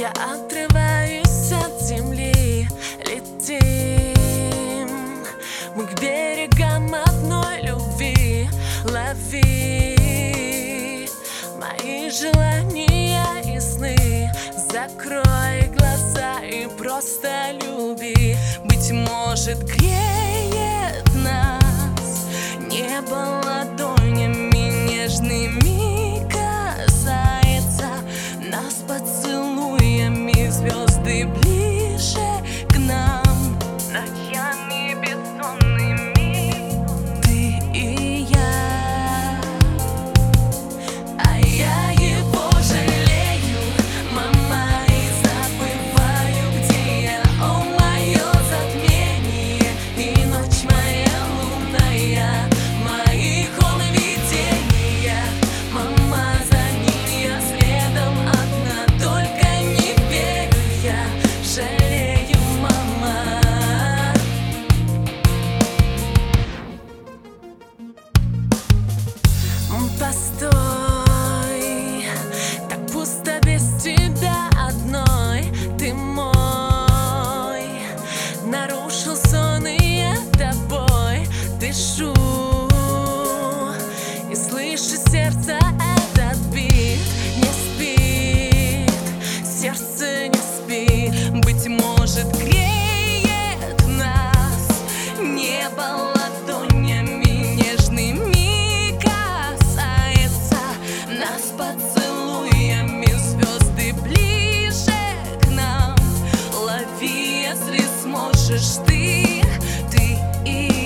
Я отрываюсь от земли, летим Мы к берегам одной любви, лови Мои желания и сны Закрой глаза и просто люби. Быть может греет нас Небо ладонями нежными. сердце не спи, быть может, греет нас небо ладонями. Нежными касается нас поцелуями. Звезды ближе к нам. Лови, если сможешь ты, ты и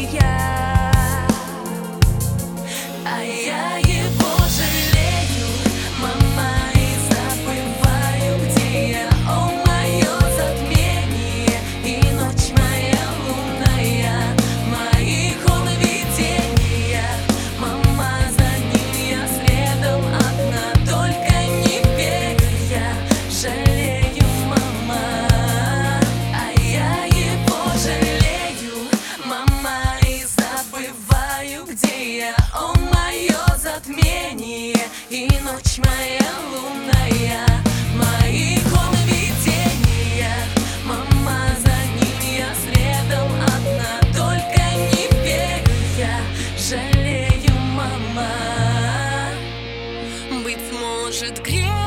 затмении И ночь моя лунная Мои иконы видения. Мама, за ним я следом одна Только не верю я, жалею, мама Быть может грех.